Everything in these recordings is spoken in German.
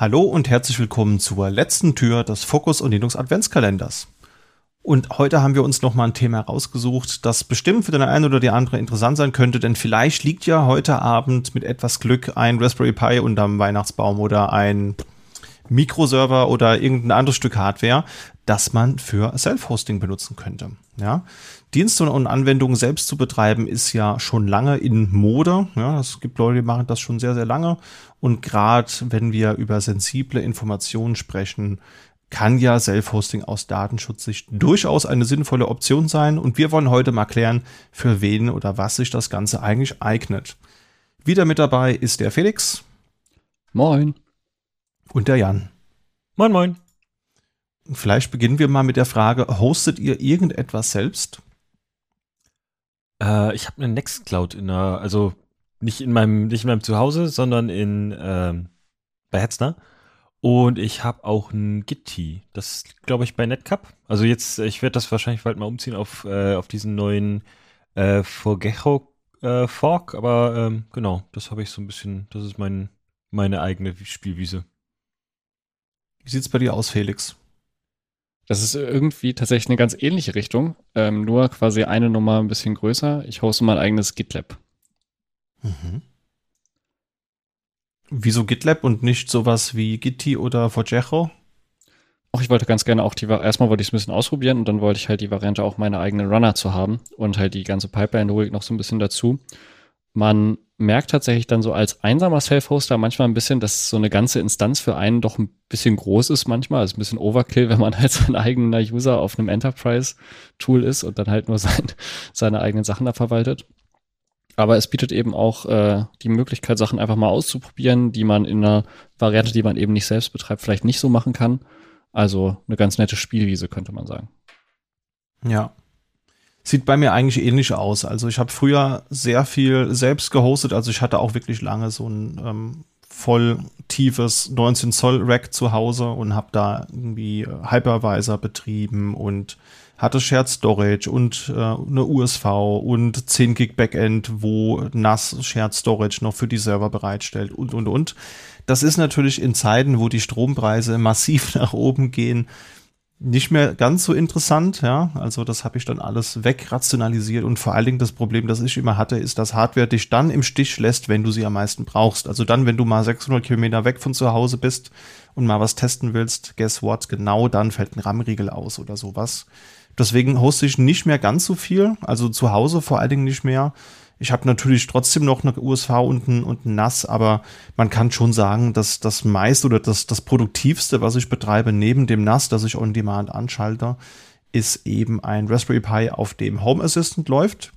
Hallo und herzlich willkommen zur letzten Tür des Fokus und Linux Adventskalenders. Und heute haben wir uns nochmal ein Thema rausgesucht, das bestimmt für den einen oder die andere interessant sein könnte, denn vielleicht liegt ja heute Abend mit etwas Glück ein Raspberry Pi unterm Weihnachtsbaum oder ein Mikroserver oder irgendein anderes Stück Hardware, das man für Self-Hosting benutzen könnte. Ja, Dienste und Anwendungen selbst zu betreiben ist ja schon lange in Mode. Ja, es gibt Leute, die machen das schon sehr, sehr lange. Und gerade wenn wir über sensible Informationen sprechen, kann ja Self-Hosting aus Datenschutzsicht durchaus eine sinnvolle Option sein. Und wir wollen heute mal klären, für wen oder was sich das Ganze eigentlich eignet. Wieder mit dabei ist der Felix. Moin. Und der Jan. Moin, moin. Vielleicht beginnen wir mal mit der Frage, hostet ihr irgendetwas selbst? Äh, ich habe eine Nextcloud in der, also nicht in meinem, nicht in meinem Zuhause, sondern in ähm, bei Hetzner. Und ich habe auch ein Gitti. Das glaube ich bei Netcup. Also jetzt, ich werde das wahrscheinlich bald mal umziehen auf, äh, auf diesen neuen äh, Forgecho äh, Fork. Aber ähm, genau, das habe ich so ein bisschen, das ist mein, meine eigene Spielwiese. Wie sieht's bei dir aus, Felix? Das ist irgendwie tatsächlich eine ganz ähnliche Richtung, ähm, nur quasi eine Nummer ein bisschen größer. Ich hoste mein eigenes GitLab. Mhm. Wieso GitLab und nicht sowas wie Gitti oder Forgejo? Auch ich wollte ganz gerne auch die, erstmal wollte ich es ein bisschen ausprobieren und dann wollte ich halt die Variante auch meine eigenen Runner zu haben und halt die ganze Pipeline-Logik noch so ein bisschen dazu. Man merkt tatsächlich dann so als einsamer Self-Hoster manchmal ein bisschen, dass so eine ganze Instanz für einen doch ein bisschen groß ist manchmal. Also ein bisschen Overkill, wenn man halt sein eigener User auf einem Enterprise-Tool ist und dann halt nur sein, seine eigenen Sachen da verwaltet. Aber es bietet eben auch äh, die Möglichkeit, Sachen einfach mal auszuprobieren, die man in einer Variante, die man eben nicht selbst betreibt, vielleicht nicht so machen kann. Also eine ganz nette Spielwiese, könnte man sagen. Ja, sieht bei mir eigentlich ähnlich aus. Also ich habe früher sehr viel selbst gehostet. Also ich hatte auch wirklich lange so ein ähm, voll tiefes 19 Zoll Rack zu Hause und habe da irgendwie äh, Hypervisor betrieben und hatte Shared Storage und äh, eine USV und 10 Gig Backend, wo NAS Shared Storage noch für die Server bereitstellt und und und. Das ist natürlich in Zeiten, wo die Strompreise massiv nach oben gehen, nicht mehr ganz so interessant, ja. Also das habe ich dann alles wegrationalisiert und vor allen Dingen das Problem, das ich immer hatte, ist, dass Hardware dich dann im Stich lässt, wenn du sie am meisten brauchst. Also dann, wenn du mal 600 Kilometer weg von zu Hause bist und mal was testen willst, guess what? Genau dann fällt ein RAM-Riegel aus oder sowas. Deswegen hoste ich nicht mehr ganz so viel, also zu Hause vor allen Dingen nicht mehr. Ich habe natürlich trotzdem noch eine USV und ein, und ein NAS, aber man kann schon sagen, dass das meiste oder das, das Produktivste, was ich betreibe, neben dem NAS, das ich on demand anschalte, ist eben ein Raspberry Pi, auf dem Home Assistant läuft.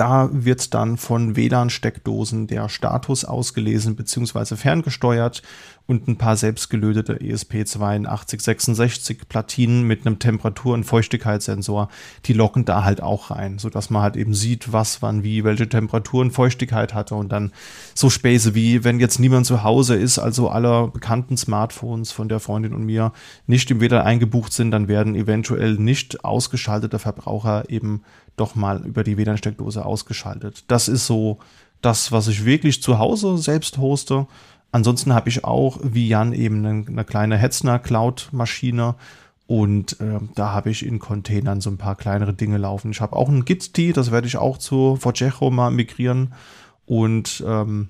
Da wird dann von WLAN-Steckdosen der Status ausgelesen bzw. ferngesteuert und ein paar selbstgelötete ESP8266 Platinen mit einem Temperatur- und Feuchtigkeitssensor, die locken da halt auch rein, sodass man halt eben sieht, was wann wie welche Temperatur und Feuchtigkeit hatte und dann so Späße wie, wenn jetzt niemand zu Hause ist, also aller bekannten Smartphones von der Freundin und mir nicht im WLAN eingebucht sind, dann werden eventuell nicht ausgeschaltete Verbraucher eben doch mal über die WLAN-Steckdose ausgeschaltet. Das ist so das, was ich wirklich zu Hause selbst hoste. Ansonsten habe ich auch, wie Jan, eben eine, eine kleine Hetzner Cloud-Maschine und äh, da habe ich in Containern so ein paar kleinere Dinge laufen. Ich habe auch ein Git-T, das werde ich auch zu Vorgecho mal migrieren und ähm,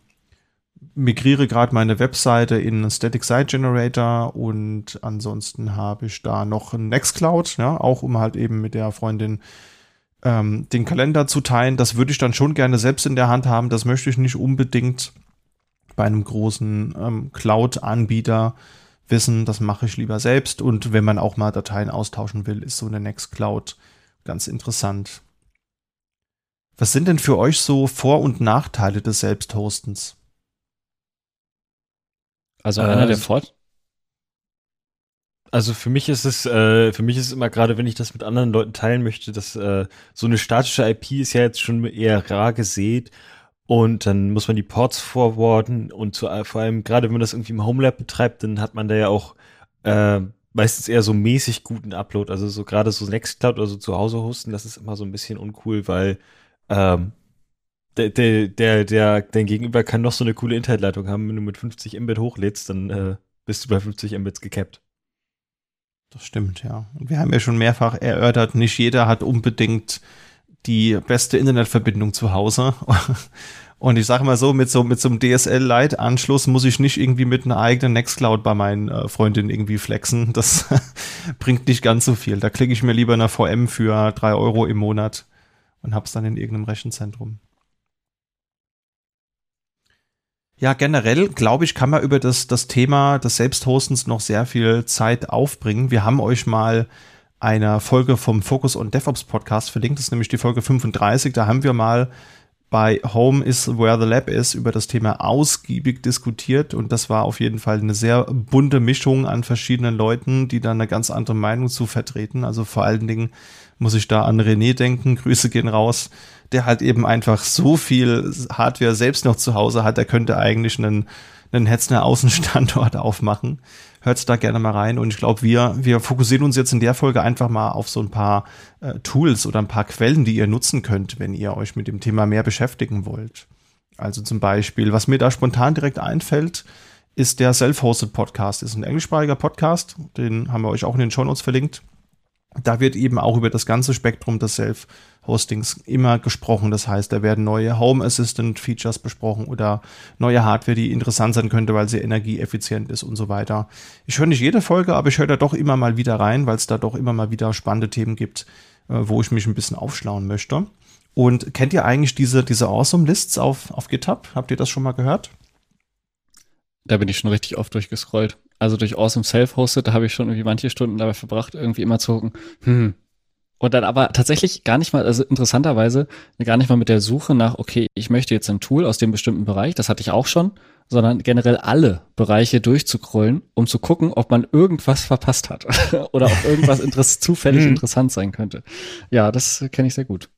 migriere gerade meine Webseite in einen Static Site Generator und ansonsten habe ich da noch ein Nextcloud, ja, auch um halt eben mit der Freundin ähm, den Kalender zu teilen. Das würde ich dann schon gerne selbst in der Hand haben. Das möchte ich nicht unbedingt bei einem großen ähm, Cloud-Anbieter wissen, das mache ich lieber selbst. Und wenn man auch mal Dateien austauschen will, ist so eine Nextcloud ganz interessant. Was sind denn für euch so Vor- und Nachteile des Selbsthostens? Also einer äh, der Vor also für mich ist es, äh, für mich ist es immer gerade, wenn ich das mit anderen Leuten teilen möchte, dass äh, so eine statische IP ist ja jetzt schon eher rar gesät und dann muss man die Ports forwarden und zu, vor allem gerade wenn man das irgendwie im Homelab betreibt, dann hat man da ja auch äh, meistens eher so mäßig guten Upload. Also so gerade so Nextcloud oder so zu Hause hosten, das ist immer so ein bisschen uncool, weil ähm, der, der, der, der, dein Gegenüber kann noch so eine coole Internetleitung haben. Wenn du mit 50 Mbit hochlädst, dann äh, bist du bei 50 Mbits gekappt. Das stimmt, ja. Und wir haben ja schon mehrfach erörtert, nicht jeder hat unbedingt die beste Internetverbindung zu Hause. Und ich sage mal so, mit so, mit so einem DSL-Lite-Anschluss muss ich nicht irgendwie mit einer eigenen Nextcloud bei meinen äh, Freundinnen irgendwie flexen. Das bringt nicht ganz so viel. Da klicke ich mir lieber eine VM für drei Euro im Monat und hab's dann in irgendeinem Rechenzentrum. Ja, generell glaube ich, kann man über das, das Thema des Selbsthostens noch sehr viel Zeit aufbringen. Wir haben euch mal eine Folge vom Focus on DevOps Podcast verlinkt. Das ist nämlich die Folge 35. Da haben wir mal bei Home is Where the Lab is über das Thema ausgiebig diskutiert und das war auf jeden Fall eine sehr bunte Mischung an verschiedenen Leuten, die da eine ganz andere Meinung zu vertreten. Also vor allen Dingen muss ich da an René denken, Grüße gehen raus, der halt eben einfach so viel Hardware selbst noch zu Hause hat, der könnte eigentlich einen, einen Hetzner Außenstandort aufmachen hört da gerne mal rein. Und ich glaube, wir, wir fokussieren uns jetzt in der Folge einfach mal auf so ein paar äh, Tools oder ein paar Quellen, die ihr nutzen könnt, wenn ihr euch mit dem Thema mehr beschäftigen wollt. Also zum Beispiel, was mir da spontan direkt einfällt, ist der Self-Hosted Podcast. Ist ein englischsprachiger Podcast, den haben wir euch auch in den Show Notes verlinkt. Da wird eben auch über das ganze Spektrum des Self Hostings immer gesprochen. Das heißt, da werden neue Home Assistant Features besprochen oder neue Hardware, die interessant sein könnte, weil sie energieeffizient ist und so weiter. Ich höre nicht jede Folge, aber ich höre da doch immer mal wieder rein, weil es da doch immer mal wieder spannende Themen gibt, äh, wo ich mich ein bisschen aufschlauen möchte. Und kennt ihr eigentlich diese, diese Awesome Lists auf, auf GitHub? Habt ihr das schon mal gehört? Da bin ich schon richtig oft durchgescrollt. Also durch Awesome Self-Hosted, da habe ich schon irgendwie manche Stunden dabei verbracht, irgendwie immer zu gucken, hm, und dann aber tatsächlich gar nicht mal, also interessanterweise gar nicht mal mit der Suche nach, okay, ich möchte jetzt ein Tool aus dem bestimmten Bereich, das hatte ich auch schon, sondern generell alle Bereiche durchzukrollen, um zu gucken, ob man irgendwas verpasst hat oder ob irgendwas interess zufällig hm. interessant sein könnte. Ja, das kenne ich sehr gut.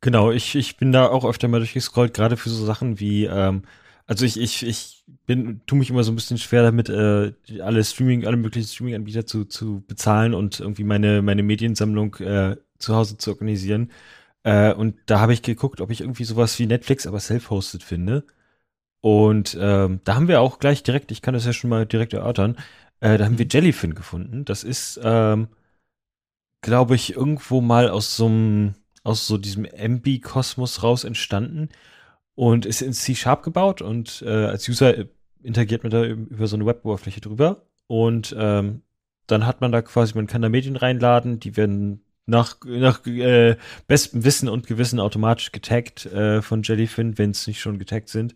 Genau, ich, ich bin da auch öfter mal durchgescrollt, gerade für so Sachen wie, ähm, also ich, ich, ich bin, tu mich immer so ein bisschen schwer damit, äh, alle Streaming, alle möglichen Streaming-Anbieter zu, zu bezahlen und irgendwie meine, meine Mediensammlung äh, zu Hause zu organisieren. Äh, und da habe ich geguckt, ob ich irgendwie sowas wie Netflix, aber self-hosted finde. Und ähm, da haben wir auch gleich direkt, ich kann das ja schon mal direkt erörtern, äh, da haben wir Jellyfin gefunden. Das ist, ähm, glaube ich, irgendwo mal aus so einem, aus so diesem MB-Kosmos raus entstanden und ist in C-Sharp gebaut und äh, als User interagiert man da über so eine Web-Oberfläche drüber und ähm, dann hat man da quasi, man kann da Medien reinladen, die werden nach, nach äh, bestem Wissen und Gewissen automatisch getaggt äh, von Jellyfin, wenn es nicht schon getaggt sind.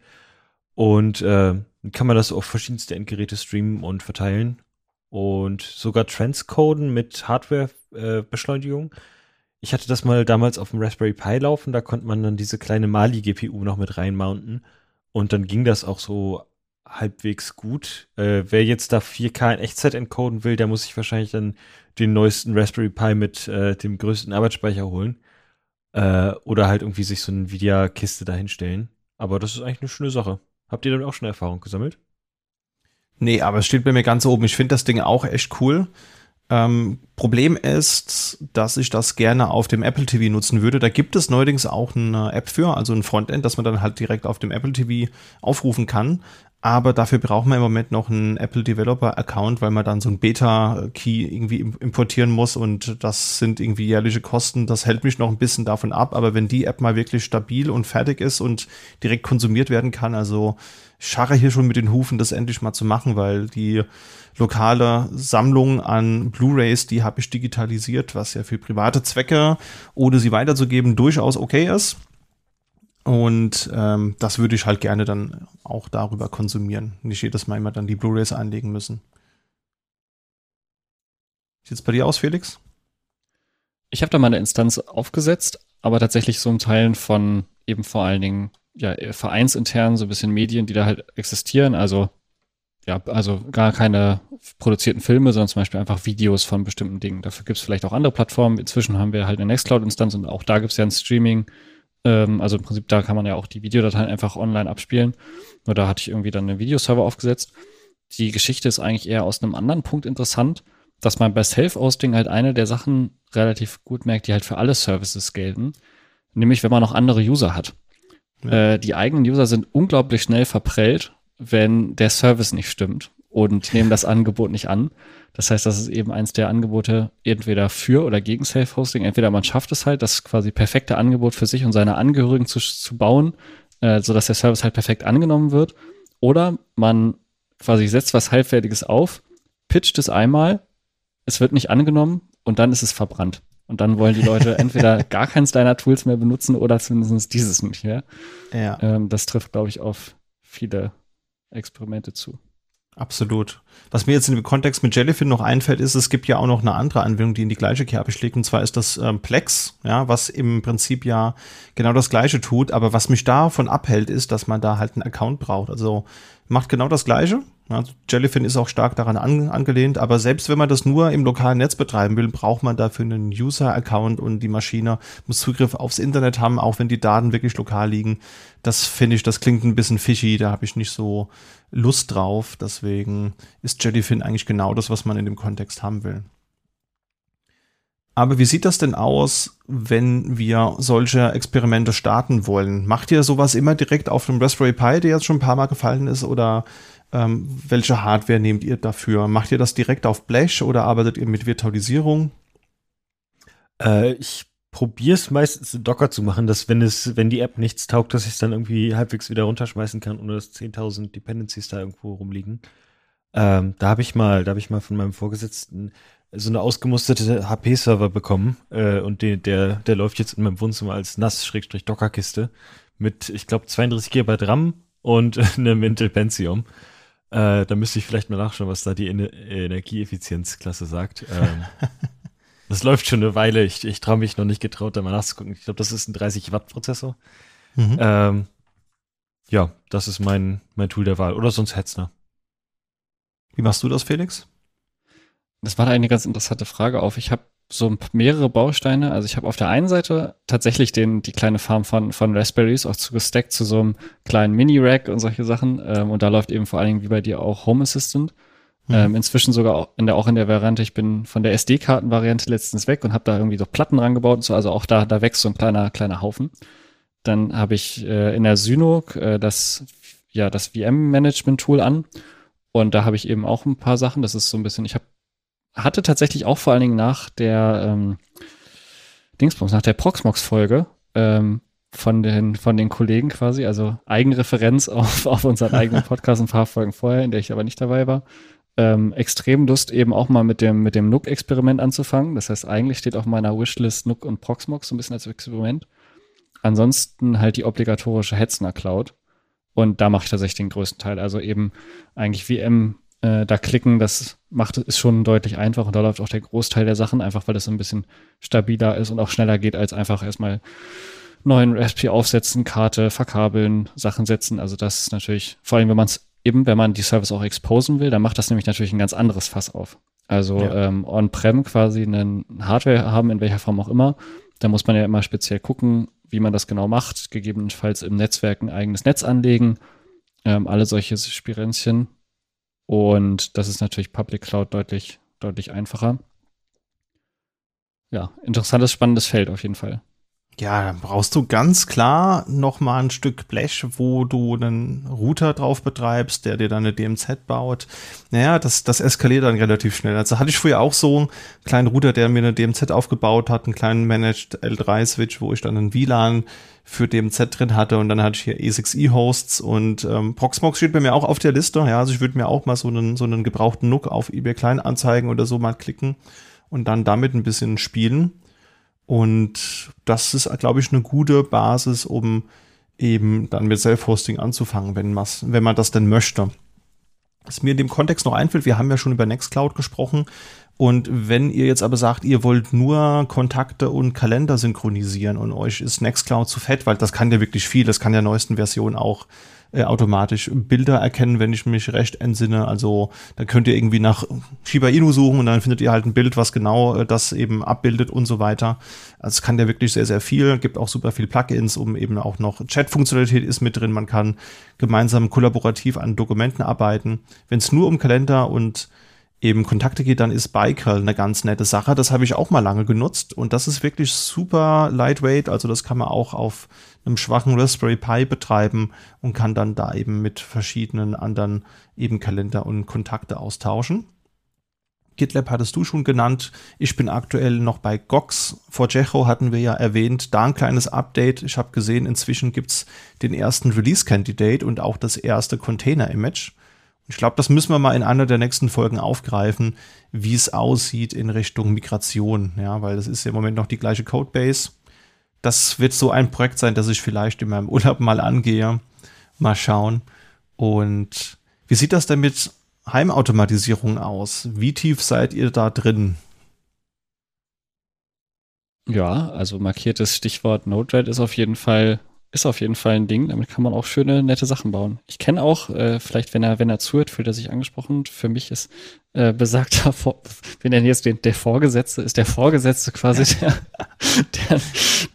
Und äh, kann man das auf verschiedenste Endgeräte streamen und verteilen. Und sogar transcoden mit Hardware-Beschleunigung. Äh, ich hatte das mal damals auf dem Raspberry Pi laufen, da konnte man dann diese kleine Mali-GPU noch mit reinmounten. Und dann ging das auch so halbwegs gut. Äh, wer jetzt da 4K in Echtzeit encoden will, der muss sich wahrscheinlich dann den neuesten Raspberry Pi mit äh, dem größten Arbeitsspeicher holen. Äh, oder halt irgendwie sich so eine Nvidia-Kiste dahinstellen. Aber das ist eigentlich eine schöne Sache. Habt ihr damit auch schon Erfahrung gesammelt? Nee, aber es steht bei mir ganz oben. Ich finde das Ding auch echt cool. Ähm, Problem ist, dass ich das gerne auf dem Apple TV nutzen würde. Da gibt es neuerdings auch eine App für, also ein Frontend, dass man dann halt direkt auf dem Apple TV aufrufen kann. Aber dafür braucht man im Moment noch einen Apple Developer Account, weil man dann so ein Beta Key irgendwie importieren muss und das sind irgendwie jährliche Kosten. Das hält mich noch ein bisschen davon ab. Aber wenn die App mal wirklich stabil und fertig ist und direkt konsumiert werden kann, also scharre hier schon mit den Hufen, das endlich mal zu machen, weil die lokale Sammlung an Blu-rays, die habe ich digitalisiert, was ja für private Zwecke, ohne sie weiterzugeben, durchaus okay ist. Und ähm, das würde ich halt gerne dann auch darüber konsumieren. Nicht jedes Mal immer dann die Blu-rays einlegen müssen. Sieht's bei dir aus, Felix? Ich habe da mal eine Instanz aufgesetzt, aber tatsächlich so im Teilen von eben vor allen Dingen ja, vereinsintern so ein bisschen Medien, die da halt existieren. Also ja, also gar keine produzierten Filme, sondern zum Beispiel einfach Videos von bestimmten Dingen. Dafür gibt es vielleicht auch andere Plattformen. Inzwischen haben wir halt eine Nextcloud-Instanz und auch da gibt es ja ein Streaming. Ähm, also im Prinzip, da kann man ja auch die Videodateien einfach online abspielen. Nur da hatte ich irgendwie dann einen Videoserver aufgesetzt. Die Geschichte ist eigentlich eher aus einem anderen Punkt interessant, dass man bei Self-Hosting halt eine der Sachen relativ gut merkt, die halt für alle Services gelten. nämlich wenn man noch andere User hat. Ja. Äh, die eigenen User sind unglaublich schnell verprellt, wenn der Service nicht stimmt und nehmen das Angebot nicht an. Das heißt, das ist eben eins der Angebote entweder für oder gegen Self-Hosting. Entweder man schafft es halt, das quasi perfekte Angebot für sich und seine Angehörigen zu, zu bauen, äh, sodass der Service halt perfekt angenommen wird. Oder man quasi setzt was Halbfertiges auf, pitcht es einmal, es wird nicht angenommen und dann ist es verbrannt. Und dann wollen die Leute entweder gar keins deiner Tools mehr benutzen oder zumindest dieses nicht mehr. Ja. Ähm, das trifft, glaube ich, auf viele Experimente zu. Absolut. Was mir jetzt in dem Kontext mit Jellyfin noch einfällt, ist, es gibt ja auch noch eine andere Anwendung, die in die gleiche Kerbe schlägt, und zwar ist das ähm, Plex, ja, was im Prinzip ja genau das gleiche tut, aber was mich davon abhält, ist, dass man da halt einen Account braucht. Also macht genau das gleiche. Ja, Jellyfin ist auch stark daran an, angelehnt, aber selbst wenn man das nur im lokalen Netz betreiben will, braucht man dafür einen User-Account und die Maschine muss Zugriff aufs Internet haben, auch wenn die Daten wirklich lokal liegen. Das finde ich, das klingt ein bisschen fishy, da habe ich nicht so Lust drauf. Deswegen ist Jellyfin eigentlich genau das, was man in dem Kontext haben will. Aber wie sieht das denn aus, wenn wir solche Experimente starten wollen? Macht ihr sowas immer direkt auf dem Raspberry Pi, der jetzt schon ein paar Mal gefallen ist, oder ähm, welche Hardware nehmt ihr dafür? Macht ihr das direkt auf Blech oder arbeitet ihr mit Virtualisierung? Äh, ich probiere es meistens in Docker zu machen, dass wenn es, wenn die App nichts taugt, dass ich es dann irgendwie halbwegs wieder runterschmeißen kann, ohne dass 10.000 Dependencies da irgendwo rumliegen. Ähm, da habe ich mal, da habe ich mal von meinem Vorgesetzten so eine ausgemusterte HP-Server bekommen äh, und den, der, der läuft jetzt in meinem Wohnzimmer als NAS-Docker-Kiste mit, ich glaube, 32 GB RAM und einem Intel Pentium. Äh, da müsste ich vielleicht mal nachschauen, was da die Ener Energieeffizienzklasse sagt. Ähm, das läuft schon eine Weile. Ich, ich traue mich noch nicht getraut, da mal nachzugucken. Ich glaube, das ist ein 30 Watt Prozessor. Mhm. Ähm, ja, das ist mein, mein Tool der Wahl. Oder sonst Hetzner. Wie machst du das, Felix? Das war da eine ganz interessante Frage auf. Ich habe so mehrere Bausteine. Also ich habe auf der einen Seite tatsächlich den, die kleine Farm von, von Raspberries auch zu gesteckt zu so einem kleinen Mini-Rack und solche Sachen. Ähm, und da läuft eben vor allen Dingen wie bei dir auch Home Assistant. Mhm. Ähm, inzwischen sogar auch in, der, auch in der Variante, ich bin von der SD-Karten-Variante letztens weg und habe da irgendwie so Platten rangebaut und so. Also auch da, da wächst so ein kleiner, kleiner Haufen. Dann habe ich äh, in der Syno äh, das, ja, das VM-Management-Tool an. Und da habe ich eben auch ein paar Sachen. Das ist so ein bisschen, ich habe hatte tatsächlich auch vor allen Dingen nach der ähm, Dingsbums, nach der Proxmox-Folge ähm, von den, von den Kollegen quasi, also Eigenreferenz auf, auf unseren eigenen Podcast ein paar Folgen vorher, in der ich aber nicht dabei war, ähm, extrem Lust eben auch mal mit dem, mit dem Nook-Experiment anzufangen. Das heißt, eigentlich steht auf meiner Wishlist Nook und Proxmox so ein bisschen als Experiment. Ansonsten halt die obligatorische Hetzner Cloud. Und da mache ich tatsächlich den größten Teil. Also eben eigentlich VM äh, da klicken, das macht ist schon deutlich einfach und da läuft auch der Großteil der Sachen, einfach weil das so ein bisschen stabiler ist und auch schneller geht, als einfach erstmal neuen Raspberry aufsetzen, Karte, verkabeln, Sachen setzen. Also das ist natürlich, vor allem wenn man es eben, wenn man die Service auch exposen will, dann macht das nämlich natürlich ein ganz anderes Fass auf. Also Ja. ähm, on-prem quasi einen Hardware haben, in welcher Form auch immer. Da muss man ja immer speziell gucken, wie man das genau macht. Gegebenenfalls im Netzwerk ein eigenes Netz anlegen. Ähm, alle solche Spirenzchen. Und das ist natürlich Public Cloud deutlich, deutlich einfacher. Ja, interessantes, spannendes Feld auf jeden Fall. Ja, dann brauchst du ganz klar noch mal ein Stück Blech, wo du einen Router drauf betreibst, der dir dann eine DMZ baut. Naja, das, das eskaliert dann relativ schnell. Also hatte ich früher auch so einen kleinen Router, der mir eine DMZ aufgebaut hat, einen kleinen Managed L3-Switch, wo ich dann einen WLAN für DMZ drin hatte und dann hatte ich hier E6E-Hosts und ähm, Proxmox steht bei mir auch auf der Liste. Ja, also ich würde mir auch mal so einen, so einen gebrauchten Nook auf eBay Kleinanzeigen oder so mal klicken und dann damit ein bisschen spielen. Und das ist, glaube ich, eine gute Basis, um eben dann mit Self-Hosting anzufangen, wenn, wenn man das denn möchte. Was mir in dem Kontext noch einfällt, wir haben ja schon über Nextcloud gesprochen. Und wenn ihr jetzt aber sagt, ihr wollt nur Kontakte und Kalender synchronisieren und euch ist Nextcloud zu fett, weil das kann ja wirklich viel, das kann ja neuesten Version auch äh, automatisch Bilder erkennen, wenn ich mich recht entsinne. Also da könnt ihr irgendwie nach Shiba Inu suchen und dann findet ihr halt ein Bild, was genau äh, das eben abbildet und so weiter. Also es kann ja wirklich sehr, sehr viel. Gibt auch super viel Plugins, um eben auch noch Chat-Funktionalität ist mit drin. Man kann gemeinsam kollaborativ an Dokumenten arbeiten. Wenn es nur um Kalender und eben Kontakte geht, dann ist Bicurl eine ganz nette Sache. Das habe ich auch mal lange genutzt und das ist wirklich super lightweight. Also das kann man auch auf einem schwachen Raspberry Pi betreiben und kann dann da eben mit verschiedenen anderen eben Kalender und Kontakte austauschen. GitLab hattest du schon genannt. Ich bin aktuell noch bei Gox. Vor Jecho hatten wir ja erwähnt, da ein kleines Update. Ich habe gesehen, inzwischen gibt's den ersten Release-Candidate und auch das erste Container-Image. Ich glaube, das müssen wir mal in einer der nächsten Folgen aufgreifen, wie es aussieht in Richtung Migration. Ja, weil das ist ja im Moment noch die gleiche Codebase. Das wird so ein Projekt sein, das ich vielleicht in meinem Urlaub mal angehe. Mal schauen. Und wie sieht das denn mit Heimautomatisierung aus? Wie tief seid ihr da drin? Ja, also markiertes Stichwort Node-RED ist auf jeden Fall ist auf jeden Fall ein Ding. Damit kann man auch schöne, nette Sachen bauen. Ich kenne auch, äh, vielleicht, wenn er, wenn er zuhört, fühlt er sich angesprochen. Für mich ist äh, besagter, Vor wir nennen jetzt den, der Vorgesetzte, ist der Vorgesetzte quasi der, der,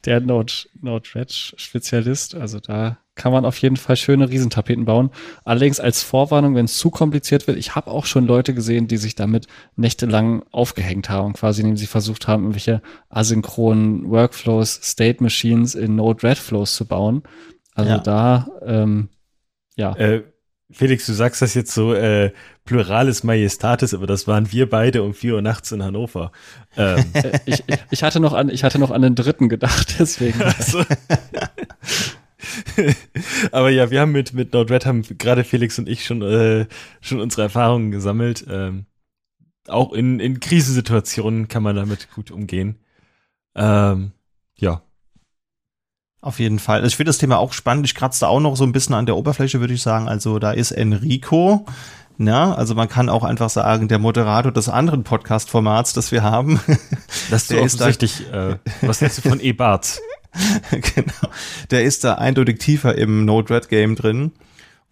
der Node, Node-RED-Spezialist. Also da kann man auf jeden Fall schöne Riesentapeten bauen. Allerdings als Vorwarnung, wenn es zu kompliziert wird, ich habe auch schon Leute gesehen, die sich damit nächtelang aufgehängt haben, quasi indem sie versucht haben, irgendwelche asynchronen Workflows, State Machines in Node-RED-Flows zu bauen. Also ja. da, ähm, ja. Äh, Felix, du sagst das jetzt so äh, pluralis majestatis, aber das waren wir beide um vier Uhr nachts in Hannover. Ähm. Äh, ich, ich, hatte noch an, ich hatte noch an den dritten gedacht, deswegen. Also. aber ja, wir haben mit mit Node-RED haben gerade Felix und ich schon äh, schon unsere Erfahrungen gesammelt. Ähm, auch in in Krisensituationen kann man damit gut umgehen. Ähm, ja, auf jeden Fall. Also ich finde das Thema auch spannend. Ich kratze da auch noch so ein bisschen an der Oberfläche, würde ich sagen. Also da ist Enrico. Ja, also man kann auch einfach sagen, der Moderator des anderen Podcast-Formats, das wir haben. Das der ist richtig. Äh, was hältst du von E-Bart? genau. Der ist da eindeutig tiefer im Node-RED-Game drin.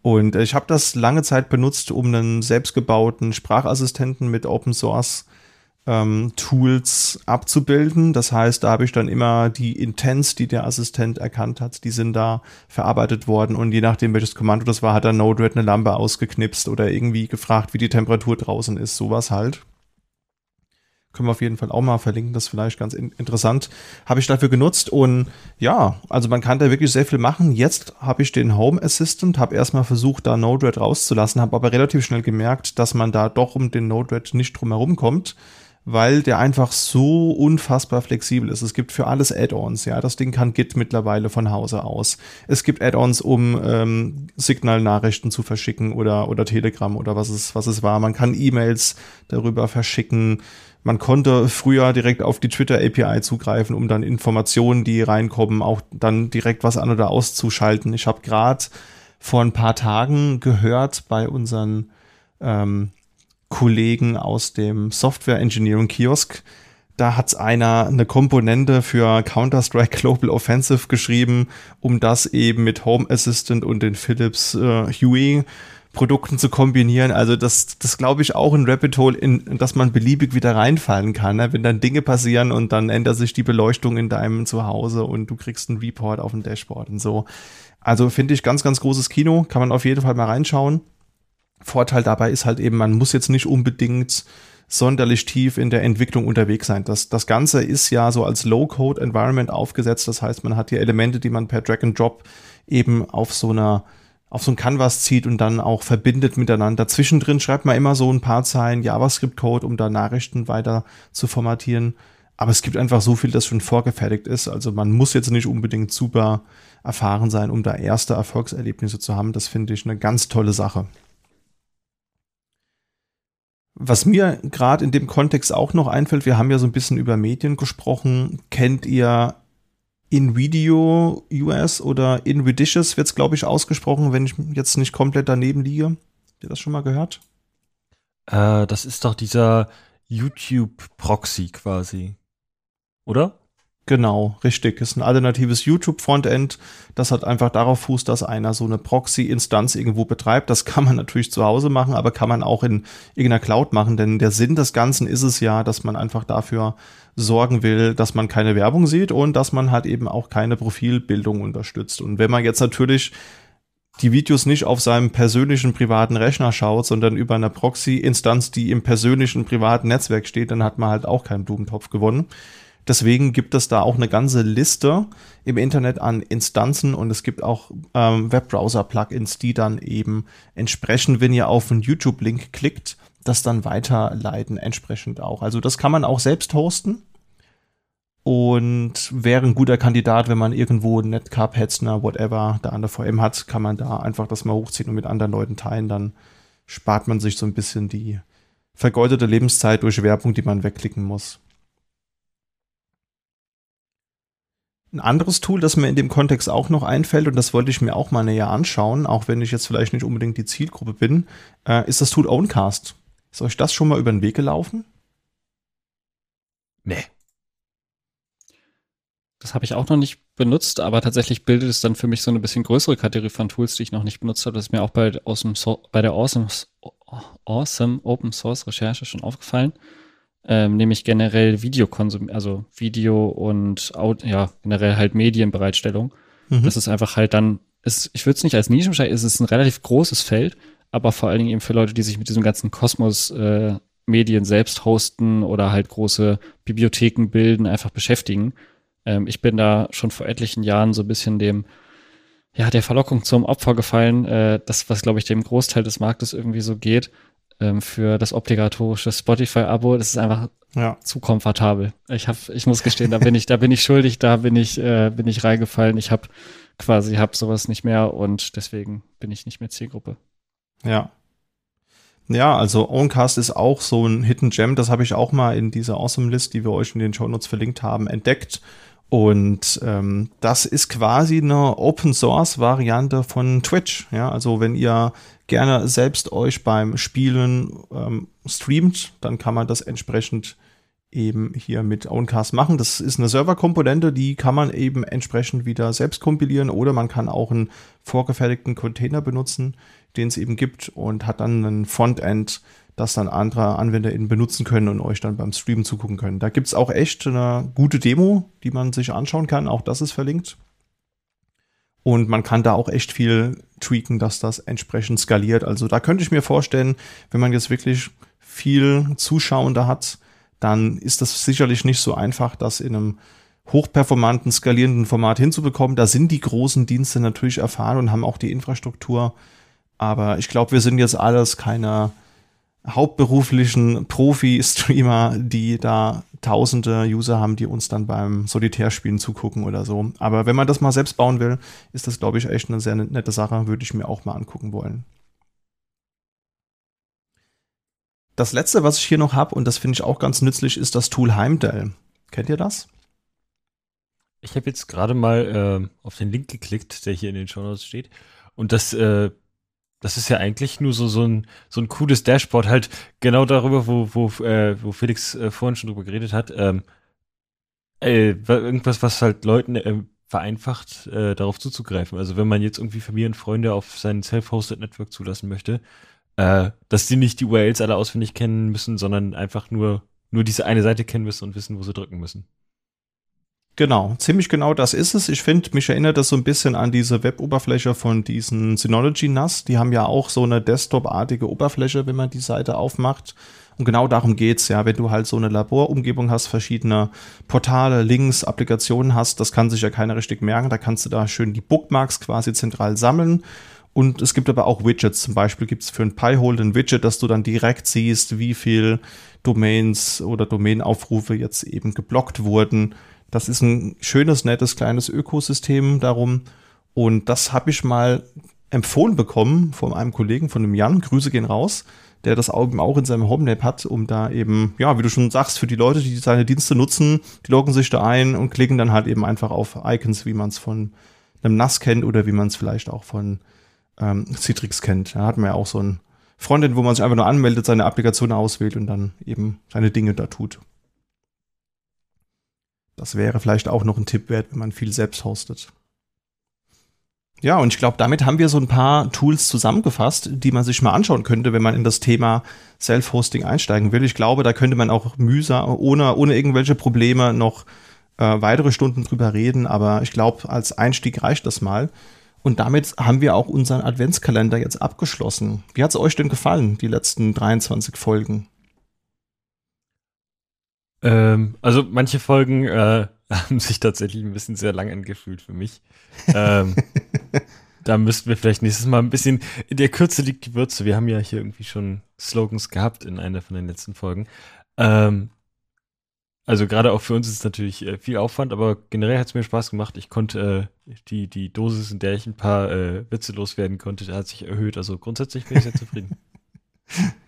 Und ich habe das lange Zeit benutzt, um einen selbstgebauten Sprachassistenten mit Open Source ähm, Tools abzubilden. Das heißt, da habe ich dann immer die Intents, die der Assistent erkannt hat, die sind da verarbeitet worden und je nachdem, welches Kommando das war, hat dann Node-RED eine Lampe ausgeknipst oder irgendwie gefragt, wie die Temperatur draußen ist, sowas halt. Können wir auf jeden Fall auch mal verlinken, das ist vielleicht ganz in interessant. Habe ich dafür genutzt und ja, also man kann da wirklich sehr viel machen. Jetzt habe ich den Home Assistant, habe erstmal versucht, da Node-RED rauszulassen, habe aber relativ schnell gemerkt, dass man da doch um den Node-RED nicht drum herum kommt weil der einfach so unfassbar flexibel ist. Es gibt für alles Add-ons, ja. Das Ding kann Git mittlerweile von Hause aus. Es gibt Add-ons, um ähm, Signal-Nachrichten zu verschicken oder, oder Telegram oder was es, was es war. Man kann E-Mails darüber verschicken. Man konnte früher direkt auf die Twitter API zugreifen, um dann Informationen, die reinkommen, auch dann direkt was an oder auszuschalten. Ich habe gerade vor ein paar Tagen gehört bei unseren ähm, Kollegen aus dem Software Engineering Kiosk. Da hat einer eine Komponente für Counter-Strike Global Offensive geschrieben, um das eben mit Home Assistant und den Philips äh, Huey Produkten zu kombinieren. Also das, das glaube ich auch ein Rabbit Hole, in, in das man beliebig wieder reinfallen kann. Ne? Wenn dann Dinge passieren und dann ändert sich die Beleuchtung in deinem Zuhause und du kriegst einen Report auf dem Dashboard und so. Also finde ich ganz, ganz großes Kino. Kann man auf jeden Fall mal reinschauen. Vorteil dabei ist halt eben, man muss jetzt nicht unbedingt sonderlich tief in der Entwicklung unterwegs sein. Das, das Ganze ist ja so als Low-Code-Environment aufgesetzt. Das heißt, man hat hier Elemente, die man per Drag and Drop eben auf so einer auf so ein Canvas zieht und dann auch verbindet miteinander. Zwischendrin schreibt man immer so ein paar Zeilen JavaScript-Code, um da Nachrichten weiter zu formatieren. Aber es gibt einfach so viel, das schon vorgefertigt ist. Also man muss jetzt nicht unbedingt super erfahren sein, um da erste Erfolgserlebnisse zu haben. Das finde ich eine ganz tolle Sache. Was mir gerade in dem Kontext auch noch einfällt, wir haben ja so ein bisschen über Medien gesprochen. Kennt ihr InVideo US oder InVidicious wird es, glaube ich, ausgesprochen, wenn ich jetzt nicht komplett daneben liege? Habt ihr das schon mal gehört? Äh, das ist doch dieser YouTube-Proxy quasi. Oder? Genau, richtig. Ist ein alternatives YouTube-Frontend. Das hat einfach darauf fußt, dass einer so eine Proxy-Instanz irgendwo betreibt. Das kann man natürlich zu Hause machen, aber kann man auch in irgendeiner Cloud machen. Denn der Sinn des Ganzen ist es ja, dass man einfach dafür sorgen will, dass man keine Werbung sieht und dass man halt eben auch keine Profilbildung unterstützt. Und wenn man jetzt natürlich die Videos nicht auf seinem persönlichen privaten Rechner schaut, sondern über eine Proxy-Instanz, die im persönlichen privaten Netzwerk steht, dann hat man halt auch keinen Blumentopf gewonnen. Deswegen gibt es da auch eine ganze Liste im Internet an Instanzen und es gibt auch ähm, Webbrowser-Plugins, die dann eben entsprechend, wenn ihr auf einen YouTube-Link klickt, das dann weiterleiten entsprechend auch. Also das kann man auch selbst hosten und wäre ein guter Kandidat, wenn man irgendwo Netcarp, Hetzner, whatever da an der VM hat, kann man da einfach das mal hochziehen und mit anderen Leuten teilen. Dann spart man sich so ein bisschen die vergeudete Lebenszeit durch Werbung, die man wegklicken muss. Ein anderes Tool, das mir in dem Kontext auch noch einfällt, und das wollte ich mir auch mal näher anschauen, auch wenn ich jetzt vielleicht nicht unbedingt die Zielgruppe bin, äh, ist das Tool Owncast. Ist euch das schon mal über den Weg gelaufen? Nee. Das habe ich auch noch nicht benutzt, aber tatsächlich bildet es dann für mich so eine bisschen größere Kategorie von Tools, die ich noch nicht benutzt habe. Das ist mir auch bei, awesome so bei der awesome, awesome Open Source Recherche schon aufgefallen ähm, nämlich generell Videokonsum, also Video und ja, generell halt Medienbereitstellung. Mhm. Das ist einfach halt dann, ist, ich würde es nicht als Nischen beschreiben, es ist ein relativ großes Feld, aber vor allen Dingen eben für Leute, die sich mit diesem ganzen Kosmos äh, Medien selbst hosten oder halt große Bibliotheken bilden, einfach beschäftigen. Ähm, ich bin da schon vor etlichen Jahren so ein bisschen dem, ja, der Verlockung zum Opfer gefallen, äh, das, was glaube ich dem Großteil des Marktes irgendwie so geht, ähm, für das obligatorische Spotify-Abo. Das ist einfach ja. zu komfortabel. Ich habe, ich muss gestehen, da bin ich, da bin ich schuldig, da bin ich, äh, bin ich reingefallen. Ich habe quasi, habe sowas nicht mehr und deswegen bin ich nicht mehr Zielgruppe. Ja. Ja, also Owncast ist auch so ein Hidden Gem. Das habe ich auch mal in dieser Awesome List, die wir euch in den Show Notes verlinkt haben, entdeckt. Und ähm, das ist quasi eine Open Source Variante von Twitch. Ja, also wenn ihr gerne selbst euch beim Spielen ähm, streamt, dann kann man das entsprechend eben hier mit Owncast machen. Das ist eine Serverkomponente, die kann man eben entsprechend wieder selbst kompilieren oder man kann auch einen vorgefertigten Container benutzen, den es eben gibt und hat dann ein Frontend, das dann andere AnwenderInnen benutzen können und euch dann beim Streamen zugucken können. Da gibt es auch echt eine gute Demo, die man sich anschauen kann. Auch das ist verlinkt. Und man kann da auch echt viel tweaken, dass das entsprechend skaliert. Also da könnte ich mir vorstellen, wenn man jetzt wirklich viel Zuschauende hat, dann ist das sicherlich nicht so einfach, das in einem hochperformanten, skalierenden Format hinzubekommen. Da sind die großen Dienste natürlich erfahren und haben auch die Infrastruktur. Aber ich glaube, wir sind jetzt alles keine hauptberuflichen Profi-Streamer, die da tausende User haben, die uns dann beim Solitärspielen zugucken oder so. Aber wenn man das mal selbst bauen will, ist das, glaube ich, echt eine sehr nette Sache, würde ich mir auch mal angucken wollen. Das letzte, was ich hier noch habe, und das finde ich auch ganz nützlich, ist das Tool Heimdall. Kennt ihr das? Ich habe jetzt gerade mal äh, auf den Link geklickt, der hier in den Show Notes steht. Und das äh, das ist ja eigentlich nur so, so, ein, so ein cooles Dashboard, halt genau darüber, wo, wo, äh, wo Felix äh, vorhin schon drüber geredet hat. Ähm, äh, irgendwas, was halt Leuten äh, vereinfacht, äh, darauf zuzugreifen. Also wenn man jetzt irgendwie Familie und Freunde auf sein Self-Hosted Network zulassen möchte, äh, dass die nicht die URLs alle auswendig kennen müssen, sondern einfach nur, nur diese eine Seite kennen müssen und wissen, wo sie drücken müssen. Genau, ziemlich genau das ist es. Ich finde, mich erinnert das so ein bisschen an diese Web-Oberfläche von diesen Synology NAS. Die haben ja auch so eine Desktop-artige Oberfläche, wenn man die Seite aufmacht. Und genau darum geht's, ja. Wenn du halt so eine Laborumgebung hast, verschiedene Portale, Links, Applikationen hast, das kann sich ja keiner richtig merken. Da kannst du da schön die Bookmarks quasi zentral sammeln. Und es gibt aber auch Widgets. Zum Beispiel gibt es für ein Pi-Hole ein Widget, dass du dann direkt siehst, wie viel Domains oder Domainaufrufe jetzt eben geblockt wurden das ist ein schönes, nettes, kleines Ökosystem darum. Und das habe ich mal empfohlen bekommen von einem Kollegen, von dem Jan. Grüße gehen raus, der das auch in seinem Homelab hat, um da eben, ja, wie du schon sagst, für die Leute, die seine Dienste nutzen, die loggen sich da ein und klicken dann halt eben einfach auf Icons, wie man es von einem NAS kennt oder wie man es vielleicht auch von ähm, Citrix kennt. Da hat man ja auch so ein Frontend, wo man sich einfach nur anmeldet, seine Applikation auswählt und dann eben seine Dinge da tut. Das wäre vielleicht auch noch ein Tipp wert, wenn man viel selbst hostet. Ja, und ich glaube, damit haben wir so ein paar Tools zusammengefasst, die man sich mal anschauen könnte, wenn man in das Thema Self-Hosting einsteigen will. Ich glaube, da könnte man auch mühsam, ohne, ohne irgendwelche Probleme noch äh, weitere Stunden drüber reden, aber ich glaube, als Einstieg reicht das mal. Und damit haben wir auch unseren Adventskalender jetzt abgeschlossen. Wie hat es euch denn gefallen, die letzten 23 Folgen? Ähm, also manche Folgen äh, haben sich tatsächlich ein bisschen sehr lang angefühlt für mich. ähm, da müssten wir vielleicht nächstes Mal ein bisschen, in der Kürze liegt die Würze. Wir haben ja hier irgendwie schon Slogans gehabt in einer von den letzten Folgen. Ähm, also gerade auch für uns ist es natürlich äh, viel Aufwand, aber generell hat es mir Spaß gemacht. Ich konnte äh, die, die Dosis, in der ich ein paar äh, Witze loswerden konnte, hat sich erhöht. Also grundsätzlich bin ich sehr zufrieden.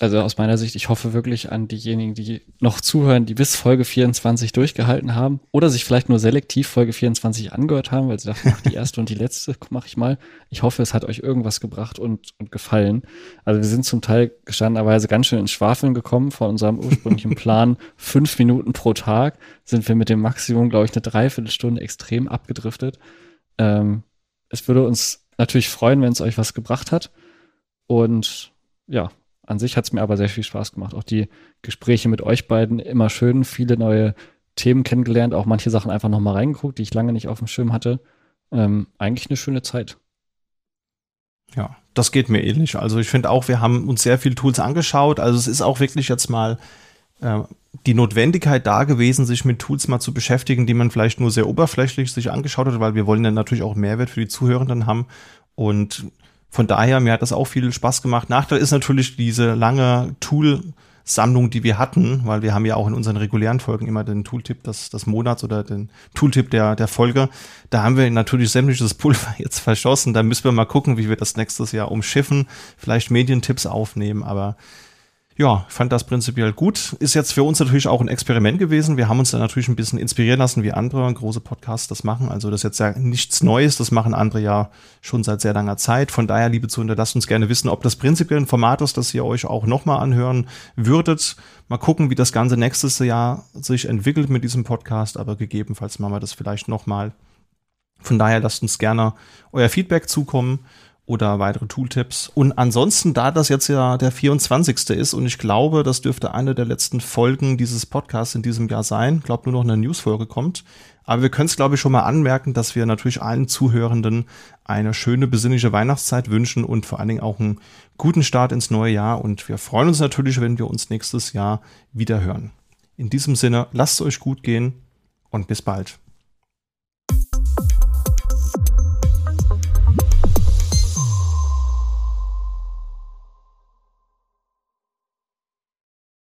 also aus meiner Sicht, ich hoffe wirklich an diejenigen, die noch zuhören, die bis Folge 24 durchgehalten haben oder sich vielleicht nur selektiv Folge 24 angehört haben, weil sie dachten, ach, die erste und die letzte mache ich mal. Ich hoffe, es hat euch irgendwas gebracht und, und gefallen. Also wir sind zum Teil gestandenerweise ganz schön ins Schwafeln gekommen von unserem ursprünglichen Plan. Fünf Minuten pro Tag sind wir mit dem Maximum, glaube ich, eine Dreiviertelstunde extrem abgedriftet. Ähm, es würde uns natürlich freuen, wenn es euch was gebracht hat. Und ja, an sich hat es mir aber sehr viel Spaß gemacht. Auch die Gespräche mit euch beiden immer schön, viele neue Themen kennengelernt, auch manche Sachen einfach nochmal reingeguckt, die ich lange nicht auf dem Schirm hatte. Ähm, eigentlich eine schöne Zeit. Ja, das geht mir ähnlich. Also ich finde auch, wir haben uns sehr viele Tools angeschaut. Also es ist auch wirklich jetzt mal äh, die Notwendigkeit da gewesen, sich mit Tools mal zu beschäftigen, die man vielleicht nur sehr oberflächlich sich angeschaut hat, weil wir wollen dann natürlich auch Mehrwert für die Zuhörenden haben. Und von daher, mir hat das auch viel Spaß gemacht. Nachteil ist natürlich diese lange Tool-Sammlung, die wir hatten, weil wir haben ja auch in unseren regulären Folgen immer den Tooltip des, des Monats oder den Tooltip der, der Folge. Da haben wir natürlich sämtliches Pulver jetzt verschossen. Da müssen wir mal gucken, wie wir das nächstes Jahr umschiffen, vielleicht Medientipps aufnehmen, aber ja, fand das prinzipiell gut. Ist jetzt für uns natürlich auch ein Experiment gewesen. Wir haben uns da natürlich ein bisschen inspirieren lassen, wie andere große Podcasts das machen. Also das ist jetzt ja nichts Neues. Das machen andere ja schon seit sehr langer Zeit. Von daher, liebe Zuhörer, lasst uns gerne wissen, ob das prinzipiell ein Format ist, das ihr euch auch nochmal anhören würdet. Mal gucken, wie das Ganze nächstes Jahr sich entwickelt mit diesem Podcast. Aber gegebenenfalls machen wir das vielleicht nochmal. Von daher lasst uns gerne euer Feedback zukommen oder weitere Tooltips. Und ansonsten, da das jetzt ja der 24. ist und ich glaube, das dürfte eine der letzten Folgen dieses Podcasts in diesem Jahr sein, glaube nur noch eine Newsfolge kommt. Aber wir können es, glaube ich, schon mal anmerken, dass wir natürlich allen Zuhörenden eine schöne, besinnliche Weihnachtszeit wünschen und vor allen Dingen auch einen guten Start ins neue Jahr. Und wir freuen uns natürlich, wenn wir uns nächstes Jahr wieder hören. In diesem Sinne, lasst es euch gut gehen und bis bald.